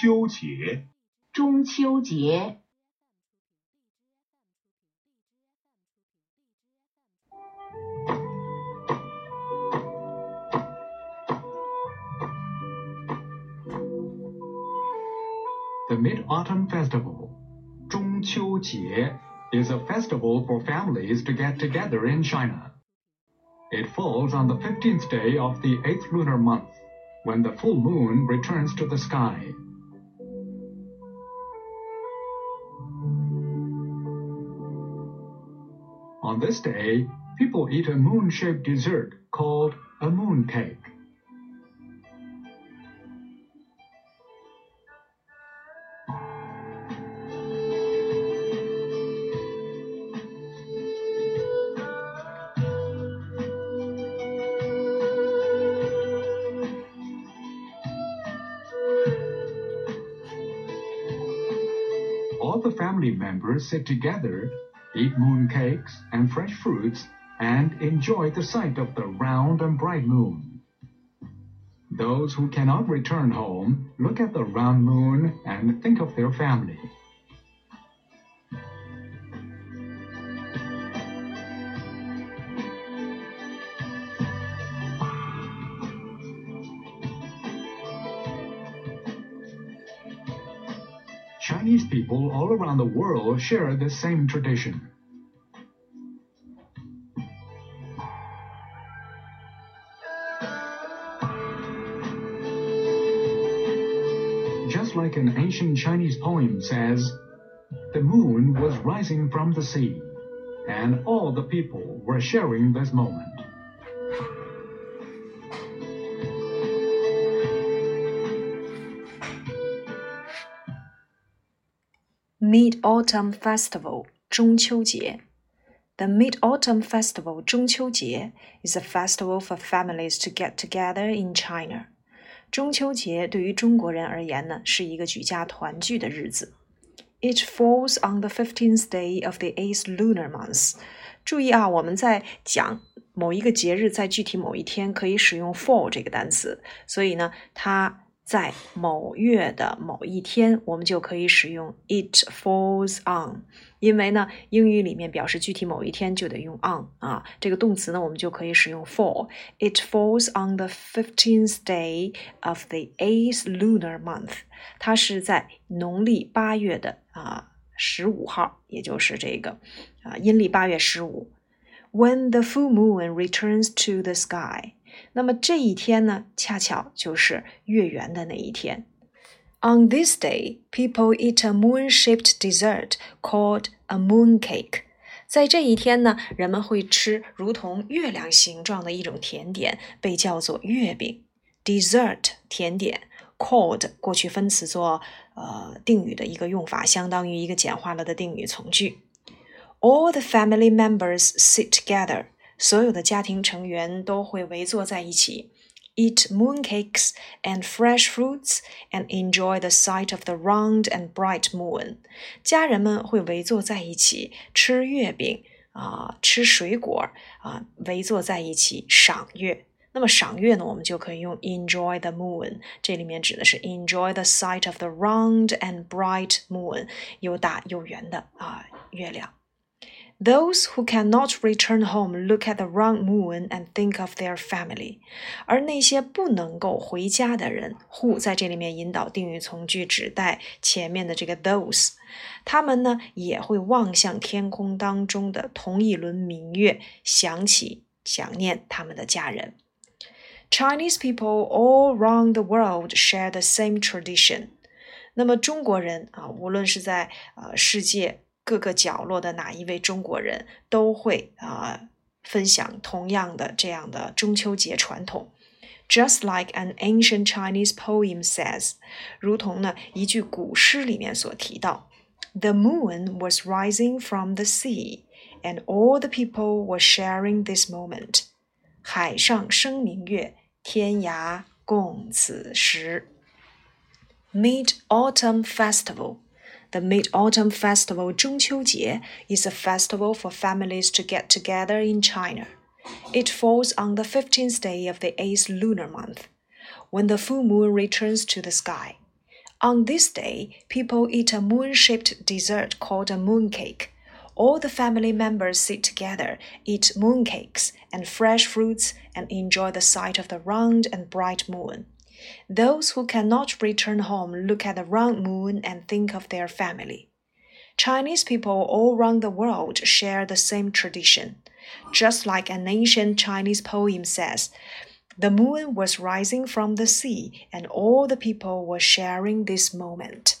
中秋节。中秋节。The Mid-Autumn Festival, 中秋节, is a festival for families to get together in China. It falls on the 15th day of the 8th lunar month, when the full moon returns to the sky. On this day, people eat a moon-shaped dessert called a mooncake. All the family members sit together, eat mooncakes and fresh fruits, and enjoy the sight of the round and bright moon. Those who cannot return home look at the round moon and think of their family. Chinese people all around the world share the same tradition. Just like an ancient Chinese poem says, the moon was rising from the sea, and all the people were sharing this moment. Mid-Autumn Festival 中秋节。The Mid-Autumn Festival 中秋节 is a festival for families to get together in China. 中秋节对于中国人而言呢，是一个举家团聚的日子。It falls on the fifteenth day of the eighth lunar month. 注意啊，我们在讲某一个节日在具体某一天可以使用 fall 这个单词，所以呢，它 在某月的某一天，我们就可以使用 it falls on，因为呢，英语里面表示具体某一天就得用 on 啊，这个动词呢，我们就可以使用 fall。It falls on the fifteenth day of the eighth lunar month，它是在农历八月的啊十五号，也就是这个啊阴历八月十五。When the full moon returns to the sky。 那么这一天呢，恰巧就是月圆的那一天。On this day, people eat a moon-shaped dessert called a mooncake. 在这一天呢，人们会吃如同月亮形状的一种甜点，被叫做月饼。Dessert 甜点，called 过去分词做呃定语的一个用法，相当于一个简化了的定语从句。All the family members sit together. 所有的家庭成员都会围坐在一起，eat mooncakes and fresh fruits and enjoy the sight of the round and bright moon。家人们会围坐在一起吃月饼啊，吃水果啊，围坐在一起赏月。那么赏月呢，我们就可以用 enjoy the moon。这里面指的是 enjoy the sight of the round and bright moon，又大又圆的啊月亮。Those who cannot return home look at the round moon and think of their family。而那些不能够回家的人，who 在这里面引导定语从句，指代前面的这个 those。他们呢也会望向天空当中的同一轮明月，想起想念他们的家人。Chinese people all around the world share the same tradition。那么中国人啊，无论是在呃世界。 各个角落的哪一位中国人都会啊、呃、分享同样的这样的中秋节传统。Just like an ancient Chinese poem says，如同呢一句古诗里面所提到，The moon was rising from the sea, and all the people were sharing this moment。海上生明月，天涯共此时。Mid Autumn Festival。 the Mid-Autumn Festival 中秋节 is a festival for families to get together in China. It falls on the 15th day of the 8th lunar month, when the full moon returns to the sky. On this day, people eat a moon shaped dessert called a mooncake. All the family members sit together, eat mooncakes and fresh fruits, and enjoy the sight of the round and bright moon. Those who cannot return home look at the round moon and think of their family. Chinese people all around the world share the same tradition. Just like an ancient Chinese poem says, the moon was rising from the sea, and all the people were sharing this moment.